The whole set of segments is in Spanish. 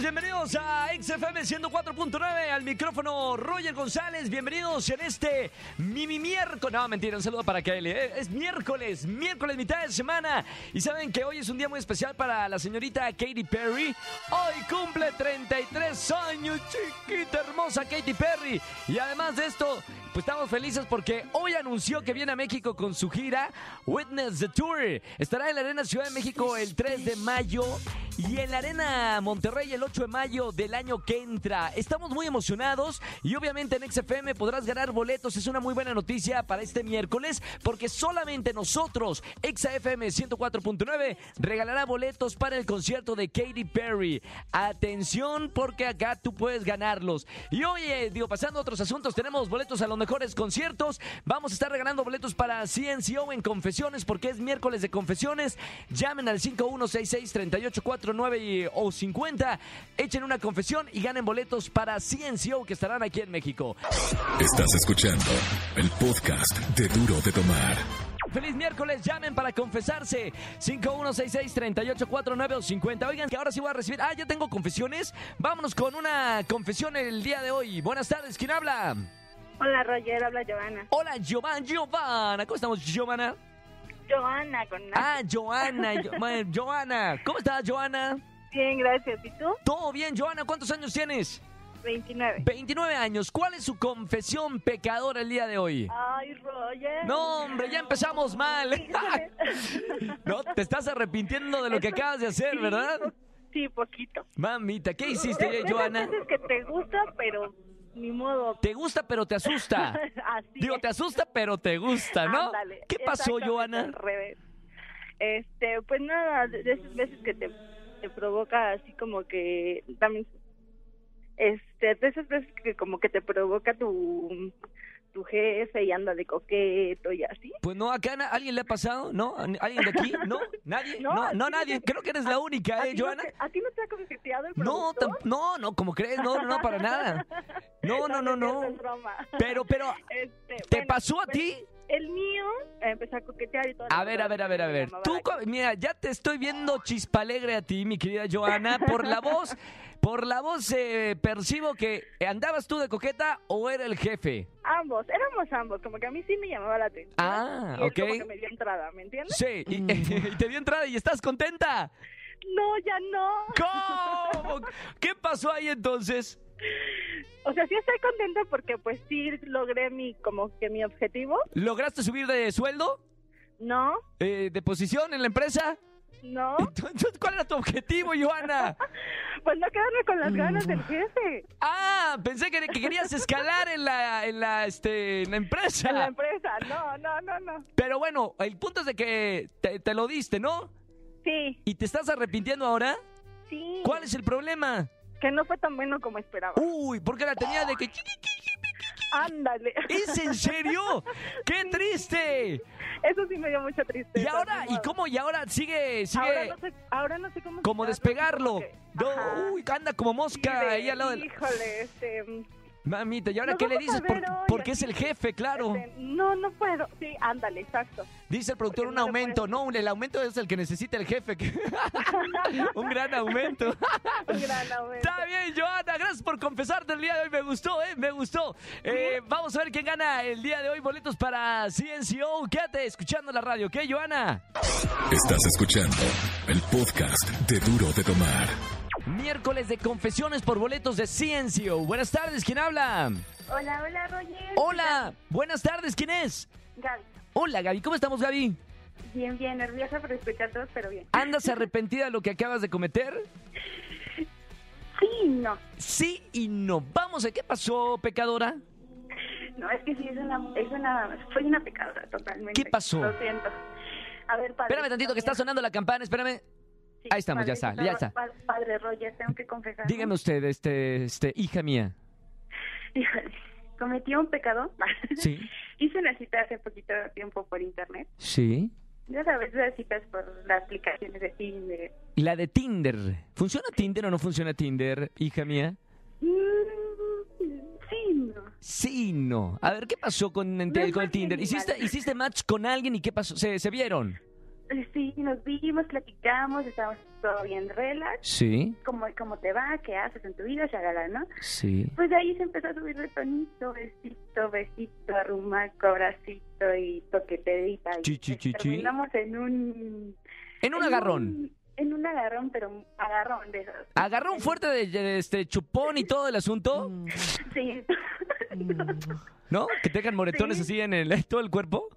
Bienvenidos a XFM 104.9, al micrófono Roger González, bienvenidos en este Mimi miércoles, no mentira, un saludo para Kelly, ¿eh? es miércoles, miércoles mitad de semana. Y saben que hoy es un día muy especial para la señorita Katy Perry, hoy cumple 33 años, chiquita hermosa Katy Perry. Y además de esto, pues estamos felices porque hoy anunció que viene a México con su gira Witness the Tour, estará en la Arena Ciudad de México el 3 de mayo y en la Arena Monterrey el 8 de mayo del año que entra. Estamos muy emocionados y obviamente en XFM podrás ganar boletos. Es una muy buena noticia para este miércoles porque solamente nosotros, XFM 104.9, regalará boletos para el concierto de Katy Perry. Atención porque acá tú puedes ganarlos. Y oye, digo, pasando a otros asuntos, tenemos boletos a los mejores conciertos. Vamos a estar regalando boletos para CNCO en confesiones porque es miércoles de confesiones. Llamen al 5166 38 9 y, o 50. Echen una confesión y ganen boletos para CNCO que estarán aquí en México. Estás escuchando el podcast de Duro de Tomar. Feliz miércoles, llamen para confesarse. 5166-3849 o 50. Oigan, que ahora sí voy a recibir. Ah, ya tengo confesiones. Vámonos con una confesión el día de hoy. Buenas tardes, ¿quién habla? Hola Roger, habla Giovanna. Hola, Giovanna. Giovanna. ¿Cómo estamos, Giovanna? Joana con Ah, Joana. Bueno, Joana. ¿Cómo estás, Joana? Bien, gracias. ¿Y tú? Todo bien, Joana. ¿Cuántos años tienes? 29. 29 años. ¿Cuál es su confesión pecadora el día de hoy? Ay, Roger. No, hombre, ya empezamos mal. no, te estás arrepintiendo de lo que acabas de hacer, ¿verdad? Sí, poquito. Mamita, ¿qué hiciste, Joana? veces que te gusta, pero ni modo. Te gusta, pero te asusta. Así Digo, es. te asusta, pero te gusta, ¿no? Ándale, ¿Qué pasó, Joana? Al revés. Este, pues nada, de de esas veces que te, te provoca así como que también este, de esas veces que como que te provoca tu tu jefe y anda de coqueto y así. Pues no, acá alguien le ha pasado, ¿no? ¿Alguien de aquí? ¿No? ¿Nadie? No, No, no, nadie. Creo que eres la única, ¿A ¿eh, no Joana? te- ¿A ti no te ha coqueteado el No, no, no, como crees, no, no, no, para nada. No, no, no, no. Pero, pero, Este, ¿te bueno, pasó a pues, ti? El mío eh, empezó a coquetear y todo. A ver, a ver, a ver, a ver. Tú, mira, ya te estoy viendo chispalegre a ti, mi querida Joana. Por la voz, por la voz eh, percibo que andabas tú de coqueta o era el jefe. Ambos, éramos ambos, como que a mí sí me llamaba la atención. Ah, y él ok. como que me dio entrada, ¿me entiendes? Sí, y, y te dio entrada y estás contenta. No, ya no. ¿Cómo? ¿Qué pasó ahí entonces? O sea, sí estoy contenta porque pues sí logré mi, como que mi objetivo. ¿Lograste subir de sueldo? No, Eh, ¿De posición en la empresa? No, Entonces, ¿cuál era tu objetivo, Joana? pues no quedarme con las ganas Mm. del jefe Ah, pensé que, que querías escalar en la, en la, este, en la empresa. en la empresa. No, no, no, no. Pero bueno, el punto es de que te, te lo diste, ¿no? Sí, ¿Y te estás arrepintiendo ahora? sí. ¿Cuál es el problema? Que no fue tan bueno como esperaba. Uy, porque la tenía de que... Ándale. ¿Es en serio? ¡Qué triste! Eso sí me dio mucha tristeza. Y ahora, ¿y cómo? Y ahora sigue, sigue... Ahora no sé, ahora no sé cómo como despegarlo. No, uy, anda como mosca Sí, de- ahí al lado del... Híjole, este... Mamita, ¿y ahora Nos qué le dices? Por- porque es el jefe, claro. este, no, no puedo. Sí, ándale, exacto. Dice el productor porque un no aumento. No, el aumento es el que necesita el jefe. un gran aumento. Un gran aumento. Está bien, Joana. Gracias por confesarte el día de hoy. Me gustó, ¿eh? Me gustó. Eh, vamos a ver quién gana el día de hoy. Boletos para CNCO. Quédate escuchando la radio, ¿ok, Joana? Estás escuchando el podcast de Duro de Tomar. Miércoles de confesiones por boletos de CNCO. Buenas tardes, ¿quién habla? Hola, hola, Roger. Hola, buenas tardes, ¿quién es? Gaby. Hola, Gaby. ¿Cómo estamos, Gaby? Bien, bien, nerviosa por escuchar todos, pero bien. ¿Andas arrepentida de lo que acabas de cometer? Sí, no. Sí y no. Vamos, ¿a qué pasó, pecadora? No, es que sí, es una, es una, soy una pecadora totalmente. ¿Qué pasó? Lo siento. A ver, padre. Espérame tantito, que está sonando la campana, espérame. Sí, Ahí estamos, ya está, ya está. pa- Padre Roger, tengo que confesar. Dígame usted, este, este, hija mía. Híjole, cometí un pecado. Sí. Hice una cita hace poquito tiempo por internet Sí. Ya sabes, esas citas por las aplicaciones de Tinder. La de Tinder. ¿Funciona Tinder o no funciona Tinder, hija mía? Mm, sí, no. Sí, no. A ver, ¿qué pasó con, No con Tinder? ¿Hiciste. ¿Hiciste match con alguien y qué pasó? ¿Se, se vieron? Sí, nos vimos, platicamos, estábamos todo bien relax. Sí, ¿Cómo, ¿Cómo te va? ¿Qué haces en tu vida? Shalala, ¿no? sí. Pues de ahí se empezó a subir de tonito, besito, besito, arrumaco, abracito y toquetedita. Chi, chi, chi, terminamos en un... En un agarrón. un- en un agarrón, pero un agarrón de esos. ¿Agarrón fuerte de, de este chupón y todo el asunto? Sí. ¿No? Que te dejan moretones Sí. así en el, todo el cuerpo.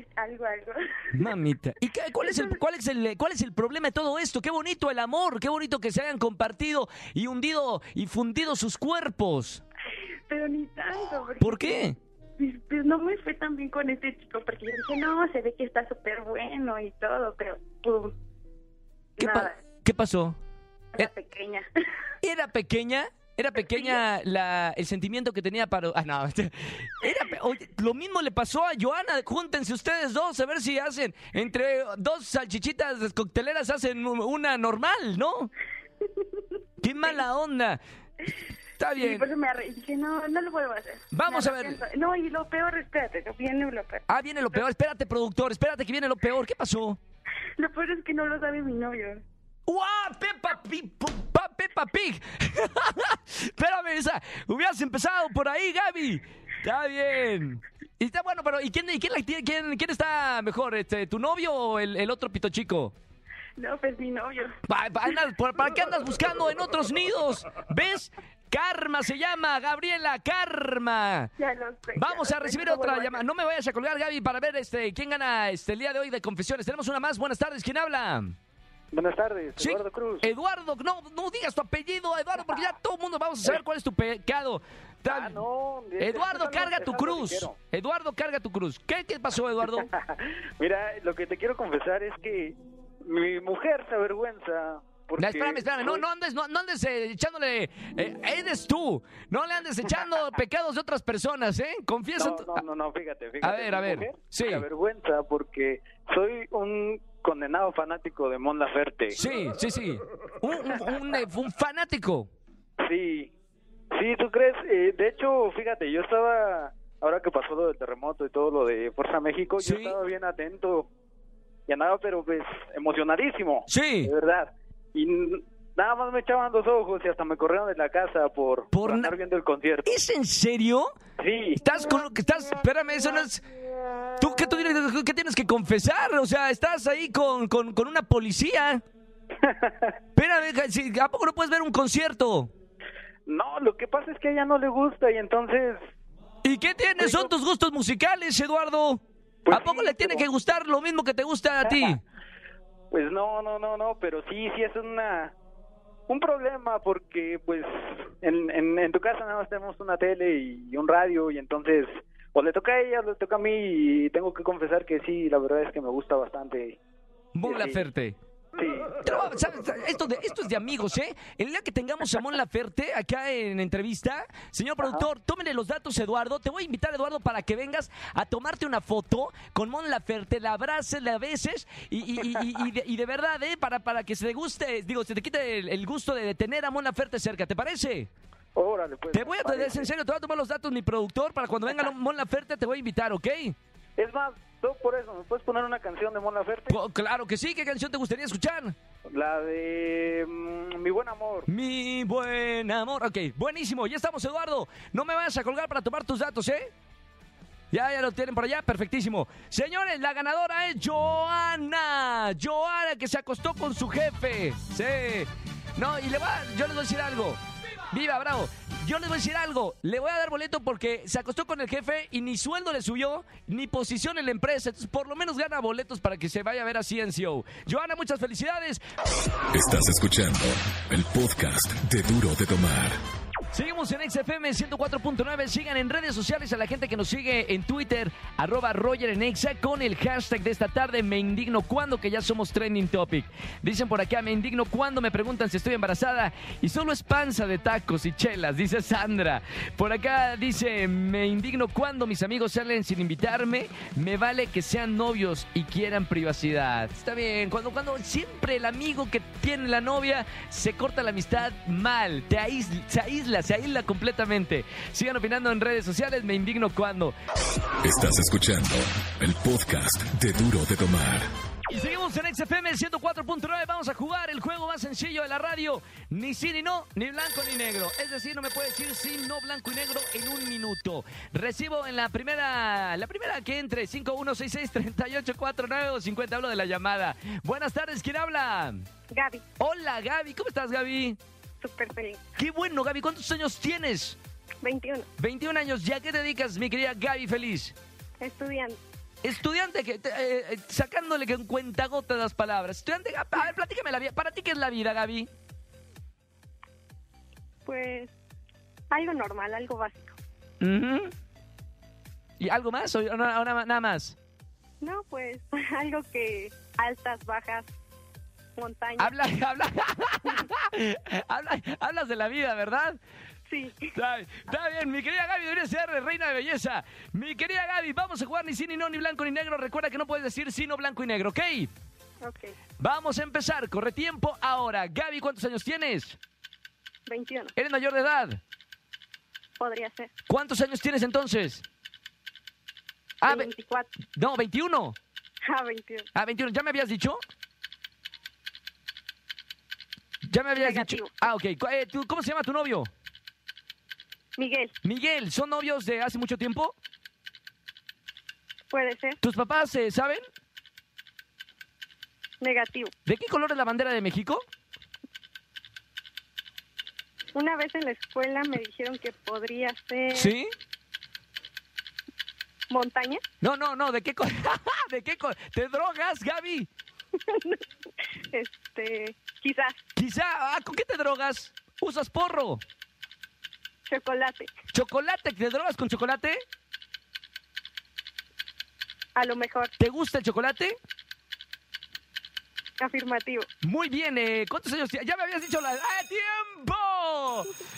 Es algo, algo. Mamita. ¿Y qué- cuál es, el, cuál, es el, cuál es el problema de todo esto? Qué bonito el amor, qué bonito que se hayan compartido y hundido y fundido sus cuerpos. Pero ni tanto. porque- ¿Por qué? Pues, pues no me fue tan bien con este chico porque yo dije, no, se ve que está súper bueno y todo, pero pum. ¿Qué, pa- ¿qué pasó? era Eh. pequeña. ¿Era pequeña? ¿Era pequeña la, el sentimiento que tenía para... Ah, no. Era, pe- oye, lo mismo le pasó a Joana. Júntense ustedes dos a ver si hacen... Entre dos salchichitas cocteleras hacen una normal, ¿no? ¡Qué mala onda! Está Y bien. por eso me arre- dije, no, no lo vuelvo a hacer. Vamos a ver. No, y lo peor, espérate, viene lo peor. Ah, viene lo peor. Espérate, productor. Espérate que viene lo peor. ¿Qué pasó? Lo peor es que no lo sabe mi novio. ¡Guau! ¡Peppa Pig! ¡Peppa Pig! Espérame, esa. Hubieras empezado por ahí, Gaby. Está bien. Y está bueno, pero ¿y quién, y quién, la quién, quién está mejor? Este, ¿Tu novio o el, el otro pito chico? No, pues mi novio. Pa- pa- andas- ¿por- ¿Para qué andas buscando en otros nidos? ¿Ves? Karma se llama, Gabriela Karma. Ya lo sé. Vamos ya a recibir otra llamada. No me vayas a colgar, Gaby, para ver este quién gana este el día de hoy de confesiones. Tenemos una más. Buenas tardes. ¿Quién habla? Buenas tardes, Sí, Eduardo Cruz. Eduardo, no, no digas tu apellido, Eduardo, porque ya todo el mundo vamos a saber cuál es tu pecado. Ah, no. Eduardo, carga tu cruz. Eduardo, carga tu cruz. ¿Qué, qué pasó, Eduardo? Mira, lo que te quiero confesar es que mi mujer se avergüenza. Porque No, espérame, espérame, no, no andes, no, no andes eh, echándole, eh, eres tú, no le andes echando pecados de otras personas, ¿eh? Confiesa. No, no, no, no, fíjate, fíjate. A ver, a ver, sí. Se avergüenza porque soy un condenado fanático de Mon Laferte. Sí, sí, sí. Un, un- un, un fanático. Sí, sí, ¿tú crees? Eh, de hecho, fíjate, yo estaba, ahora que pasó lo del terremoto y todo lo de Fuerza México, Sí. yo estaba bien atento y andaba, pero pues, emocionadísimo. Sí. De verdad. Y nada más me echaban los ojos y hasta me corrieron de la casa por, Por por andar viendo el concierto. ¿Es en serio? Sí. Estás con lo que estás. Espérame, eso no es. ¿Tú qué, tienes- qué tienes que confesar? O sea, estás ahí con, con, con una policía. Espérame, ¿a poco no puedes ver un concierto? No, lo que pasa es que a ella no le gusta y entonces... ¿Y qué tienes? Son tus gustos musicales, Eduardo. Pues ¿A poco sí, le tiene pero- que gustar lo mismo que te gusta a ti? Pues no, no, no, no, pero sí, sí es una un problema porque pues en, en, en tu casa nada más tenemos una tele y un radio y entonces o le toca a ella o le toca a mí y tengo que confesar que sí, la verdad es que me gusta bastante. Mon Sí. Laferte. Sí. Esto, de, esto es de amigos, ¿eh? El día que tengamos a Mon Laferte acá en entrevista, señor productor, tómenle los datos, Eduardo. Te voy a invitar, Eduardo, para que vengas a tomarte una foto con Mon Laferte, la abraces, la beses y, y- y- y- y de, y de verdad, ¿eh? Para, para que se te guste, digo, se te quite el, el gusto de tener a Mon Laferte cerca, ¿te parece? Órale, pues. Te voy a, parece. en serio, te voy a tomar los datos, mi productor, para cuando venga Mon Laferte te voy a invitar, ¿ok? Es más, todo por eso, ¿me puedes poner una canción de Mon Laferte? Co- Claro que sí, ¿qué canción te gustaría escuchar? La de mm, Mi Buen Amor. Mi buen amor. Ok, buenísimo. Ya estamos, Eduardo. No me vayas a colgar para tomar tus datos, ¿eh? Ya, ya lo tienen por allá, perfectísimo. Señores, la ganadora es Joana. Joana que se acostó con su jefe. Sí. No, y le va, yo les voy a decir algo. Viva, bravo. Yo les voy a decir algo. Le voy a dar boleto porque se acostó con el jefe y ni sueldo le subió, ni posición en la empresa. Entonces, por lo menos gana boletos para que se vaya a ver a CNCO. Joana, muchas felicidades. Estás escuchando el podcast de Duro de Tomar. Seguimos en XFM 104.9. Sigan en redes sociales a la gente que nos sigue en Twitter, arroba Roger en Exa, con el hashtag de esta tarde, me indigno cuando, que ya somos trending topic. Dicen por acá, me indigno cuando me preguntan si estoy embarazada y solo es panza de tacos y chelas, dice Sandra. Por acá dice, me indigno cuando mis amigos salen sin invitarme, me vale que sean novios y quieran privacidad. Está bien, cuando, cuando siempre el amigo que tiene la novia se corta la amistad mal, te aísla, aísla, se aísla completamente. Sigan opinando en redes sociales, me indigno cuando. Estás escuchando el podcast de Duro de Tomar. Y seguimos en XFM 104.9. Vamos a jugar el juego más sencillo de la radio. Ni sí ni no, ni blanco ni negro. Es decir, no me puede decir sí, no, blanco y negro en un minuto. Recibo en la primera, la primera que entre, 5166-3849 o 50. Hablo de la llamada. Buenas tardes, ¿quién habla? Gaby, Hola, Gaby. ¿Cómo estás, Gaby? Súper feliz. Qué bueno, Gaby. ¿Cuántos años tienes? 21, 21 años. ¿Ya qué te dedicas, mi querida Gaby Feliz? estudiante. Estudiante, que, eh, eh, sacándole que en cuenta gota las palabras. Estudiante, a ver, platícame la vida. ¿Para ti qué es la vida, Gaby? Pues algo normal, algo básico. ¿Y algo más o no- nada más? No, pues algo que altas, bajas, montañas. Habla, habla, habla- hablas de la vida, ¿verdad? Sí, Está, está bien, mi querida Gaby debería ser reina de belleza. Mi querida Gaby, vamos a jugar ni sí, ni no, ni blanco, ni negro. Recuerda que no puedes decir sí, no, blanco y negro, ¿ok? ok. Vamos a empezar, corre tiempo ahora. Gaby, ¿cuántos años tienes? 21, ¿Eres mayor de edad? podría ser. ¿Cuántos años tienes entonces? Ah, ve- 24, no, 21. ah, 21. Ah, 21. ¿Ya me habías dicho? Ya me habías Negativo. dicho. Ah, ok. Eh, ¿tú- ¿Cómo se llama tu novio? Miguel, Miguel, ¿son novios de hace mucho tiempo? puede ser. ¿Tus papás eh, saben? Negativo. ¿De qué color es la bandera de México? Una vez en la escuela me dijeron que podría ser ¿Sí? montaña. No, no, no. ¿De qué color? ¿De qué color? ¿Te drogas, Gaby? Este, quizás Quizá. Ah, ¿Con qué te drogas? ¿Usas porro? chocolate. ¿Chocolate? ¿Te drogas con chocolate? A lo mejor, ¿Te gusta el chocolate? afirmativo. Muy bien, eh, ¿cuántos años tienes? Ya me habías dicho la... ¡Ah, tiempo!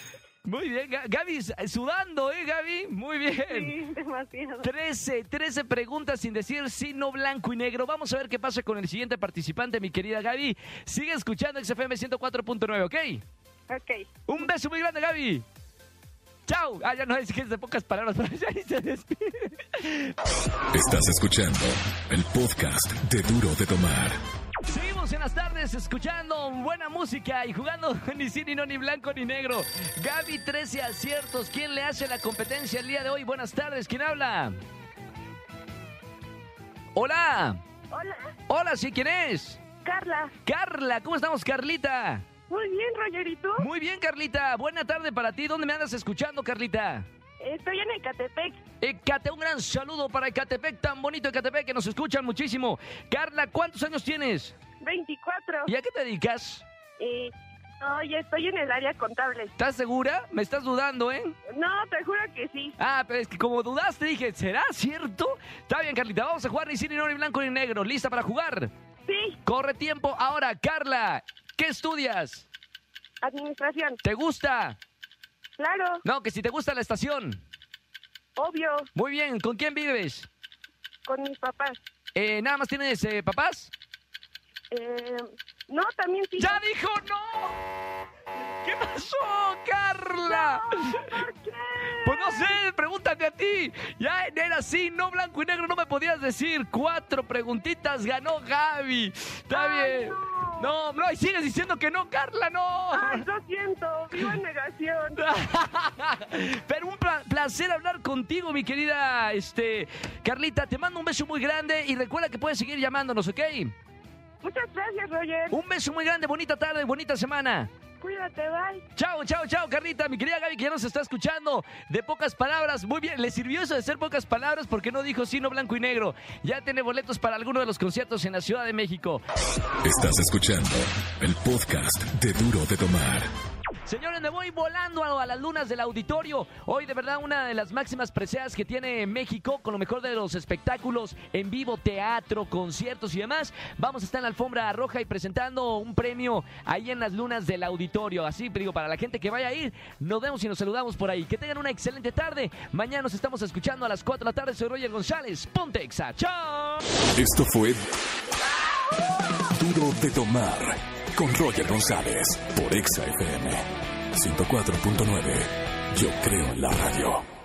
Muy bien, Ga- Gaby, sudando, ¿eh, Gaby? Muy bien. Sí, demasiado. 13, 13 preguntas sin decir sí, no, blanco y negro. Vamos a ver qué pasa con el siguiente participante, mi querida Gaby. Sigue escuchando XFM 104.9, ¿ok? Ok, Un beso muy grande, Gaby. Chao. Ah, ya no es que es de pocas palabras, pero ya ni se despide. Estás escuchando el podcast de Duro de Tomar. Seguimos en las tardes escuchando buena música y jugando ni sí, ni no, ni blanco, ni negro. Gaby, 13 aciertos. ¿Quién le hace la competencia el día de hoy? Buenas tardes. ¿Quién habla? Hola. Hola, Hola, ¿sí? ¿Quién es? Carla. Carla. ¿Cómo estamos, Carlita? Muy bien, Roger, ¿y tú? Muy bien, Carlita. Buena tarde para ti. ¿Dónde me andas escuchando, Carlita? Estoy en Ecatepec. Ecate, un gran saludo para Ecatepec, tan bonito Ecatepec, que nos escuchan muchísimo. Carla, ¿cuántos años tienes? 24. ¿Y a qué te dedicas? Y oye, estoy en el área contable. ¿Estás segura? Me estás dudando, ¿eh? No, te juro que sí. Ah, pero es que como dudaste, dije, ¿será cierto? Está bien, Carlita, vamos a jugar ni sí, ni no, ni blanco, ni negro. ¿Lista para jugar? Sí, Corre tiempo. Ahora, Carla, ¿qué estudias? administración. ¿Te gusta? Claro, No, que si te gusta la estación. obvio, Muy bien, ¿con quién vives? con mis papás. Eh, ¿Nada más tienes eh, papás? Eh, no, también sí. ¡Ya dijo no! ¿Qué pasó, Carla? ¿Por qué? Pues no sé, pregúntate a ti. Ya era así, no blanco y negro, no me podías decir. Cuatro preguntitas ganó Gaby. Está Ay, bien. no. No, no, y sigues diciendo que no, Carla, no. Ay, lo siento, vivo en negación. Pero un pla- placer hablar contigo, mi querida este, Carlita. Te mando un beso muy grande y recuerda que puedes seguir llamándonos, ¿ok? Muchas gracias, Roger. Un beso muy grande, bonita tarde, bonita semana. Cuídate, bye. Chao, chao, chao, Carlita, mi querida Gaby, que ya nos está escuchando. De pocas palabras, muy bien, le sirvió eso de ser pocas palabras porque no dijo sí, no blanco y negro. Ya tiene boletos para alguno de los conciertos en la Ciudad de México. Estás escuchando el podcast de Duro de Tomar. Señores, me voy volando a, las lunas del auditorio. Hoy, de verdad, una de las máximas preseas que tiene México, con lo mejor de los espectáculos en vivo, teatro, conciertos y demás. Vamos a estar en la alfombra roja y presentando un premio ahí en las lunas del auditorio. Así, digo, para la gente que vaya a ir, nos vemos y nos saludamos por ahí. Que tengan una excelente tarde. Mañana nos estamos escuchando a las 4 de la tarde. Soy Roger González. Ponte Exa. Esto fue Duro de Tomar con Roger González por Exa FM 104.9. Yo creo en la radio.